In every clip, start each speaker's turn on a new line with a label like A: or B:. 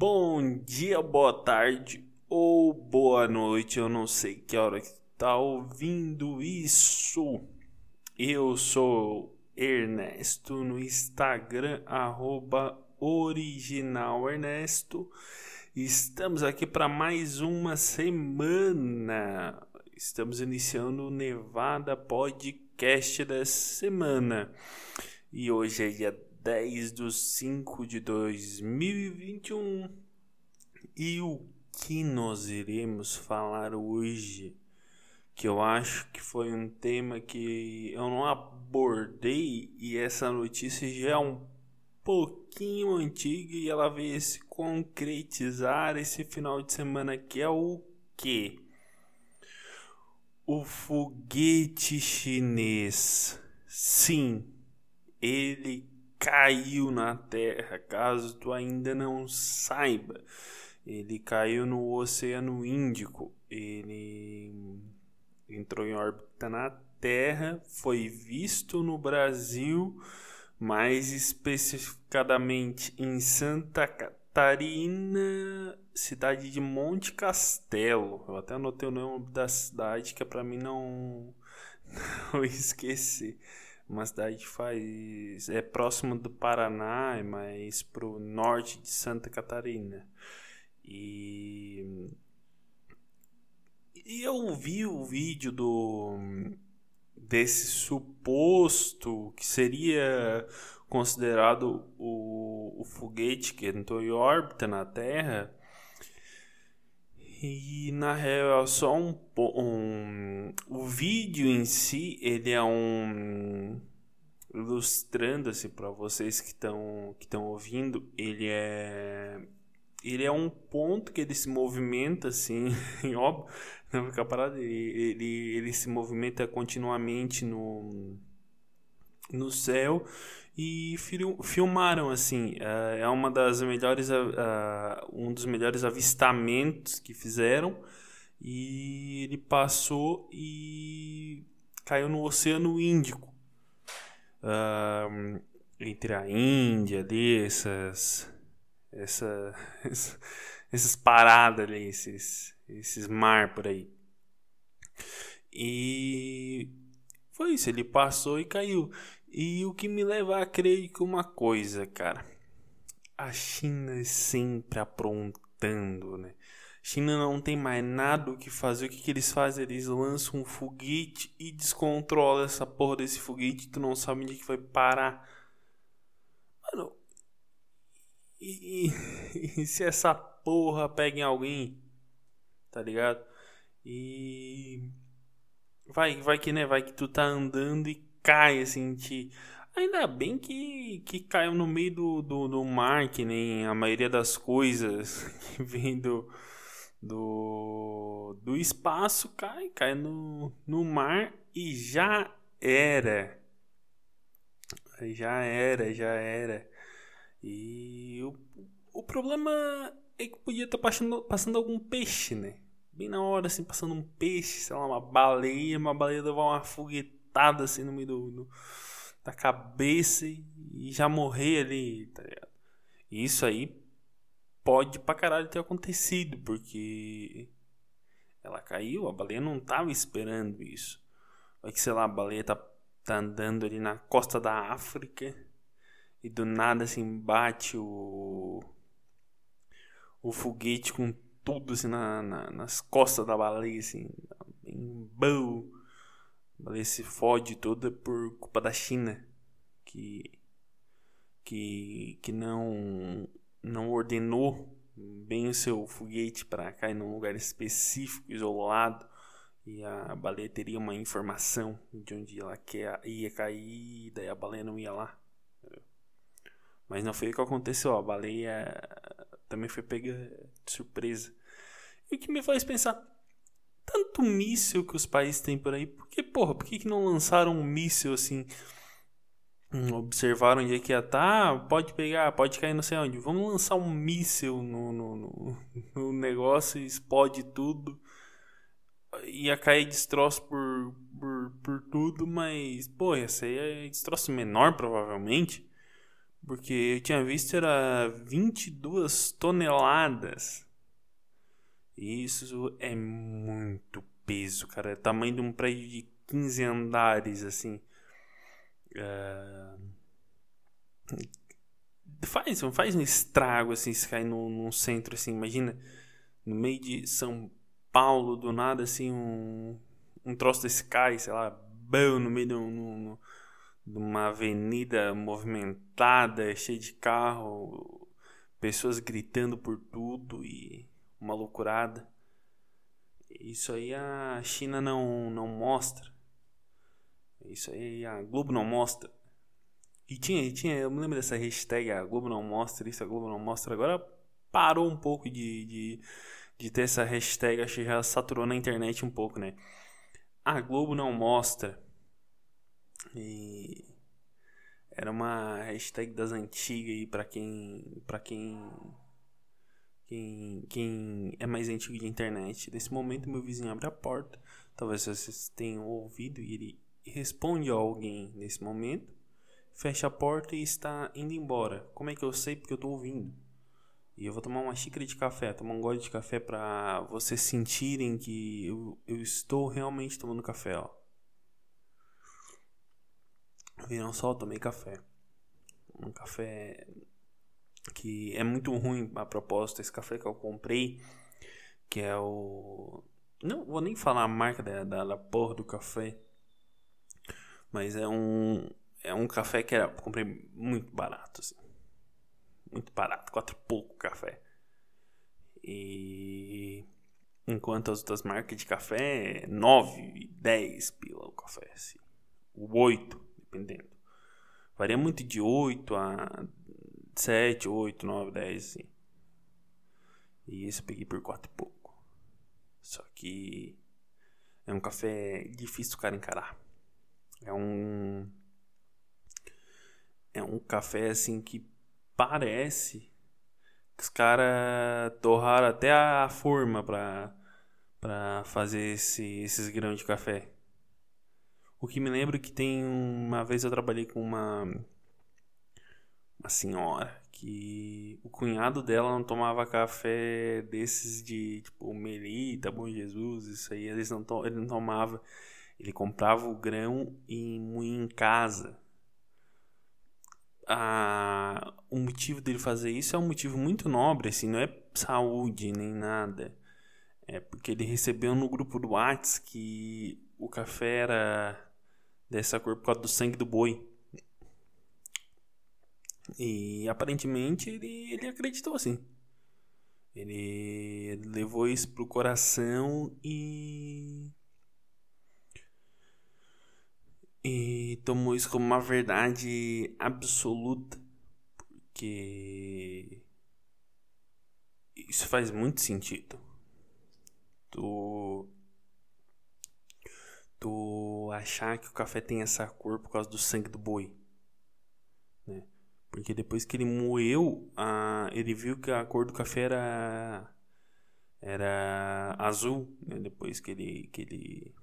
A: Bom dia, boa tarde ou boa noite, eu não sei que hora que tá ouvindo isso. Eu sou Ernesto no Instagram, arroba original Ernesto. Estamos aqui para mais uma semana. Estamos iniciando o Nevada Podcast dessa semana. E hoje é dia 10 de 5 de 2021. E o que nós iremos falar hoje? Que eu acho que foi um tema que eu não abordei e essa notícia já é um pouquinho antiga e ela veio se concretizar esse final de semana que é o que? O foguete chinês. Sim, ele caiu na Terra, caso tu ainda não saiba. Ele caiu no Oceano Índico. Ele entrou em órbita na Terra, foi visto no Brasil, mais especificadamente em Santa Catarina, cidade de Monte Castelo. Eu até anotei o nome da cidade que é para mim não não esquecer uma cidade que faz é próximo do Paraná, é mais pro norte de Santa Catarina. E e eu vi o vídeo do desse suposto que seria considerado o, o foguete que entrou em órbita na Terra e na real é só um, um o vídeo em si ele é um ilustrando assim para vocês que estão que estão ouvindo ele é ele é um ponto que ele se movimenta assim óbvio não fica parado ele, ele ele se movimenta continuamente no no céu e filmaram assim é, é uma das melhores um dos melhores avistamentos que fizeram e ele passou e caiu no Oceano Índico. Uh, entre a Índia ali essas essa, essas paradas ali esses esses mar por aí. E foi isso ele passou e caiu e o que me leva a crer que uma coisa, cara. A China é sempre aprontando, né? China não tem mais nada o que fazer. O que, que eles fazem? Eles lançam um foguete e descontrolam essa porra desse foguete. Tu não sabe onde que vai parar. Mano. E, e, e se essa porra pega em alguém? Tá ligado? E. Vai, vai que né? Vai que tu tá andando e cai, assim, te... Ainda bem que, que caiu no meio do, do, do mar, que nem a maioria das coisas que vem do, do, do espaço cai, cai no, no mar e já era. Já era, já era. E o, o problema é que podia estar passando, passando algum peixe, né? Bem na hora, assim, passando um peixe, sei lá, uma baleia, uma baleia levar uma foguete patada assim no meio do, do, da cabeça e já morrer ali, tá ligado? E isso aí pode pra caralho ter acontecido, porque ela caiu, a baleia não tava esperando isso. Vai que, sei lá, a baleia tá, tá andando ali na costa da África e do nada assim bate o o foguete com tudo assim na, na nas costas da baleia assim, bem bom. Baleia se fode toda por culpa da China, que que, que não não ordenou bem o seu foguete para cair num lugar específico, isolado, e a baleia teria uma informação de onde ela quer, ia cair, daí a baleia não ia lá. Mas não foi o que aconteceu, a baleia também foi pega de surpresa. E o que me faz pensar, tanto míssil que os países têm por aí, por que, porra, por que, que não lançaram um míssil assim? Hum, observaram onde é que ia estar, tá, pode pegar, pode cair não sei onde. Vamos lançar um míssil no, no, no, no negócio explode tudo. Ia cair destroço por, por, por tudo, mas, pô, ia ser destroço menor provavelmente. Porque eu tinha visto era 22 toneladas. Isso é muito peso, cara. É tamanho de um prédio de 15 andares, assim. Uh... Faz, faz um estrago, assim, se cair num, num centro, assim. Imagina, no meio de São Paulo, do nada, assim, um, um troço desse cai, sei lá, bão, no meio de, um, de uma avenida movimentada, cheia de carro, pessoas gritando por tudo e uma loucurada. Isso aí a China não, não mostra. Isso aí a Globo não mostra. E tinha, tinha, eu me lembro dessa hashtag, a Globo não mostra isso, a Globo não mostra. Agora parou um pouco de, de, de ter essa hashtag, acho que já saturou na internet um pouco, né? A Globo não mostra. E era uma hashtag das antigas aí para quem para quem quem, quem é mais antigo de internet. Nesse momento, meu vizinho abre a porta. Talvez vocês tenham ouvido e ele responde a alguém nesse momento. Fecha a porta e está indo embora. Como é que eu sei? Porque eu estou ouvindo. E eu vou tomar uma xícara de café, tomar um gole de café para vocês sentirem que eu, eu estou realmente tomando café, ó. Viram só, tomei café. Um café que é muito ruim a proposta. Esse café que eu comprei, que é o. Não vou nem falar a marca da, da, da porra do café, mas é um. É um café que era, comprei muito barato, assim. Muito barato, quatro e pouco café. E enquanto as outras marcas de café, 9, 10 pila o café, assim. O 8, dependendo. Varia muito de 8 a 7, 8, 9, 10, assim. E esse eu peguei por 4 e pouco. Só que é um café difícil do cara encarar. É um. É um café assim que parece que os caras torraram até a forma pra, pra fazer esse, esses grãos de café. O que me lembra que tem uma vez eu trabalhei com uma uma senhora que o cunhado dela não tomava café desses de tipo Melita, Bom Jesus, isso aí eles não ele não tomava. Ele comprava o grão e moía em casa. Ah, o motivo dele fazer isso é um motivo muito nobre, assim, não é saúde nem nada. É porque ele recebeu no grupo do Whats que o café era dessa cor por causa do sangue do boi. E aparentemente ele, ele acreditou assim. Ele levou isso pro coração e. E tomou isso como uma verdade absoluta. Porque. Isso faz muito sentido. Tu. Tu achar que o café tem essa cor por causa do sangue do boi. Né? Porque depois que ele moeu, ele viu que a cor do café era, era azul. Né? Depois que ele, que ele,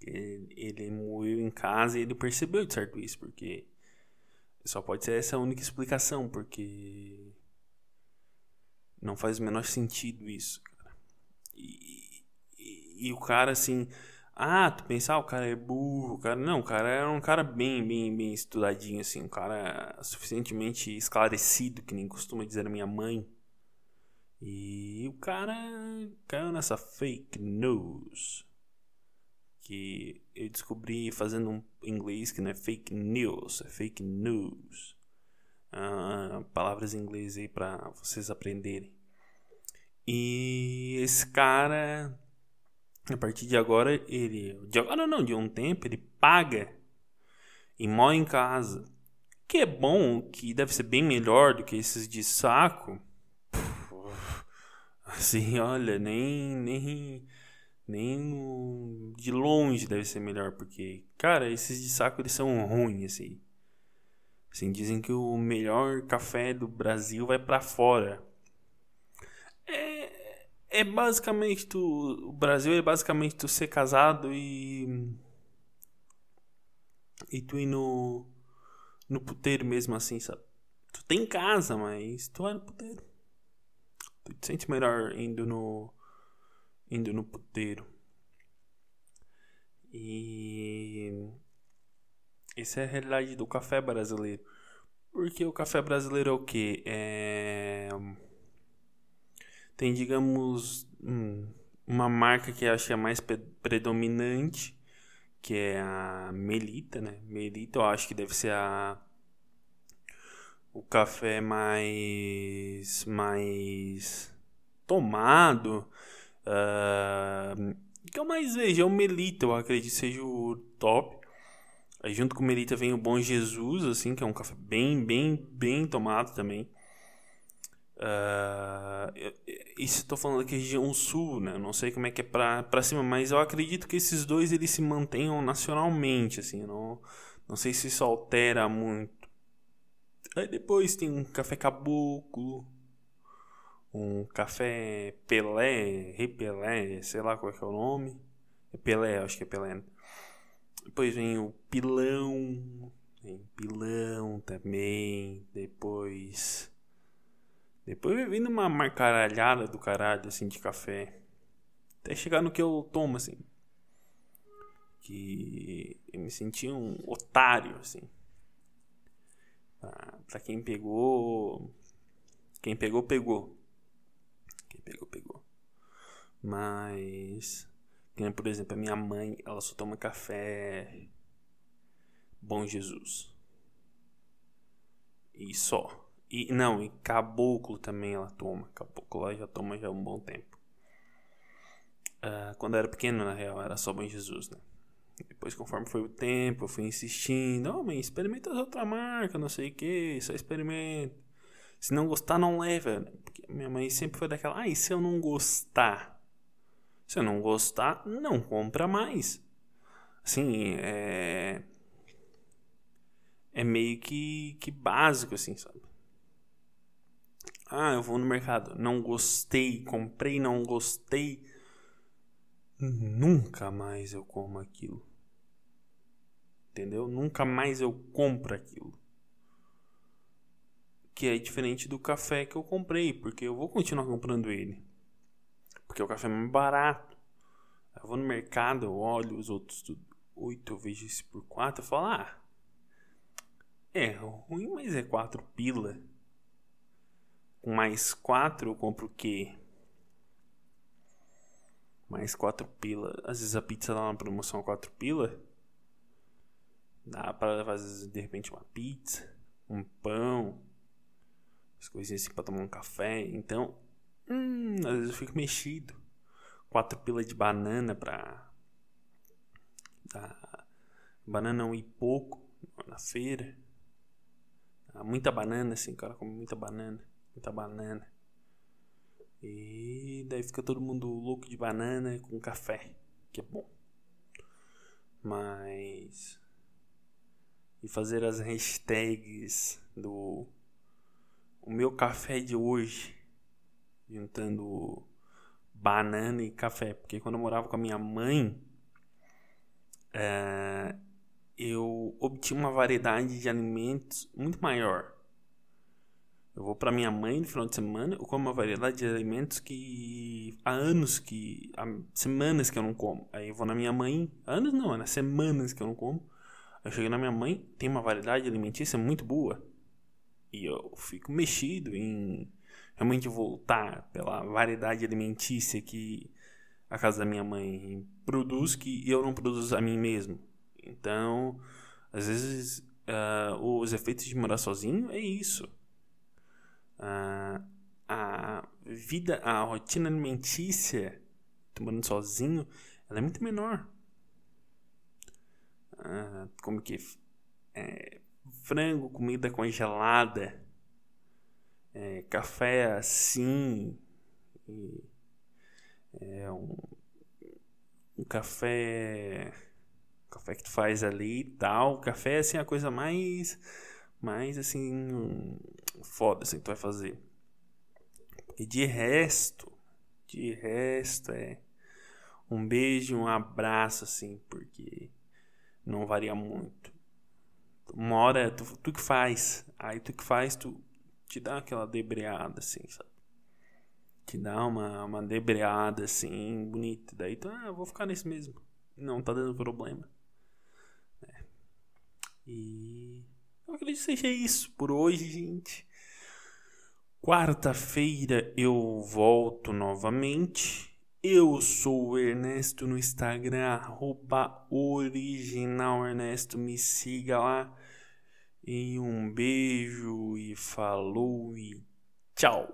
A: que ele, ele moeu em casa, ele percebeu de certo isso. Porque só pode ser essa a única explicação. Porque não faz o menor sentido isso. E, e, e o cara assim ah, tu pensar, ah, o cara é burro, o cara. Não, o cara era um cara bem, bem, bem estudadinho, assim, um cara suficientemente esclarecido, que nem costuma dizer a minha mãe. E o cara caiu nessa fake news. Que eu descobri fazendo um inglês que não é fake news, é fake news. Ah, palavras em inglês aí pra vocês aprenderem. E esse cara a partir de agora, ele. De agora não, de um tempo, ele paga e mora em casa. Que é bom, que deve ser bem melhor do que esses de saco. Assim, olha, nem. nem nem de longe deve ser melhor, porque, cara, esses de saco eles são ruins, assim. Assim, dizem que o melhor café do Brasil vai para fora. É, basicamente tu. O Brasil é basicamente tu ser casado e. E tu ir no. no puteiro mesmo assim, sabe? Tu tem casa, mas tu vai no puteiro. Tu te sente melhor indo no indo no puteiro. E essa é a realidade do café brasileiro. Porque o café brasileiro é o que? É... Tem, digamos, uma marca que eu acho que é mais predominante, que é a Melita, né? Melita eu acho que deve ser a o café mais mais tomado uh, que eu mais vejo é o Melita eu acredito seja o top aí junto com o Melita vem o Bom Jesus assim que é um café bem bem bem tomado também Uh, estou falando aqui região sul, né? Não sei como é que é pra, pra cima, mas eu acredito que esses dois eles se mantenham nacionalmente, assim. Não, não sei se isso altera muito. Aí depois tem um café caboclo, um café Pelé, Repelé, sei lá qual é, é o nome. É Pelé, acho que é Pelé. Né? Depois vem o pilão, pilão também. Depois depois vai vindo uma marcaralhada do caralho, assim, de café. Até chegar no que eu tomo, assim. Que eu me senti um otário, assim. Pra, pra quem pegou. Quem pegou, pegou. Quem pegou, pegou. Mas. Por exemplo, a minha mãe, ela só toma café. Bom Jesus. E só. E não, e caboclo também ela toma. Caboclo ela já toma já há um bom tempo. Uh, quando eu era pequeno, na real, era só Bom Jesus, né? Depois, conforme foi o tempo, eu fui insistindo. Oh, mãe, experimenta outra marca, não sei o que, só experimenta. Se não gostar, não leva. Né? Porque minha mãe sempre foi daquela, ah, e se eu não gostar? Se eu não gostar, não compra mais. Assim, é. É meio que, que básico, assim, sabe? Ah, eu vou no mercado, não gostei, comprei, não gostei. Nunca mais eu como aquilo. Entendeu? Nunca mais eu compro aquilo. Que é diferente do café que eu comprei, porque eu vou continuar comprando ele. Porque o café é mais barato. Eu vou no mercado, eu olho os outros tudo. Oito, eu vejo esse por quatro, eu falo, ah, é ruim, mas é quatro pila com mais 4 eu compro o quê? Mais 4 pila. Às vezes a pizza dá uma promoção 4 pila. Dá às vezes, de repente, uma pizza, um pão, as coisinhas assim para tomar um café. Então, hum, às vezes eu fico mexido. 4 pila de banana pra. Dar banana um e pouco na feira. Muita banana, assim, o cara come muita banana muita banana. E daí fica todo mundo louco de banana com café, que é bom. Mas. E fazer as hashtags do. O meu café de hoje. Juntando banana e café. Porque quando eu morava com a minha mãe. É, eu obtinha uma variedade de alimentos muito maior. Eu vou para minha mãe no final de semana, eu como uma variedade de alimentos que há anos que. há semanas que eu não como. Aí eu vou na minha mãe, anos não, é semanas que eu não como. Eu chego na minha mãe, tem uma variedade alimentícia muito boa. E eu fico mexido em realmente voltar pela variedade alimentícia que a casa da minha mãe produz que eu não produzo a mim mesmo. Então, às vezes, uh, os efeitos de morar sozinho é isso a, a vida, a rotina alimentícia, tomando sozinho, ela é muito menor. Ah, como que é, frango, comida congelada, é, café assim, é um, um café café que tu faz ali e tal. Café assim é a coisa mais mais assim foda assim tu vai fazer. E de resto, de resto é um beijo, um abraço assim, porque não varia muito. Uma hora tu, tu que faz. Aí tu que faz, tu te dá aquela debreada assim, sabe? Te dá uma, uma debreada assim, bonita. Daí tu, ah, vou ficar nesse mesmo. Não tá dando problema. É. E eu acredito que seja isso por hoje, gente. Quarta-feira eu volto novamente. Eu sou o Ernesto no Instagram, arroba original Ernesto. Me siga lá. E um beijo e falou e tchau.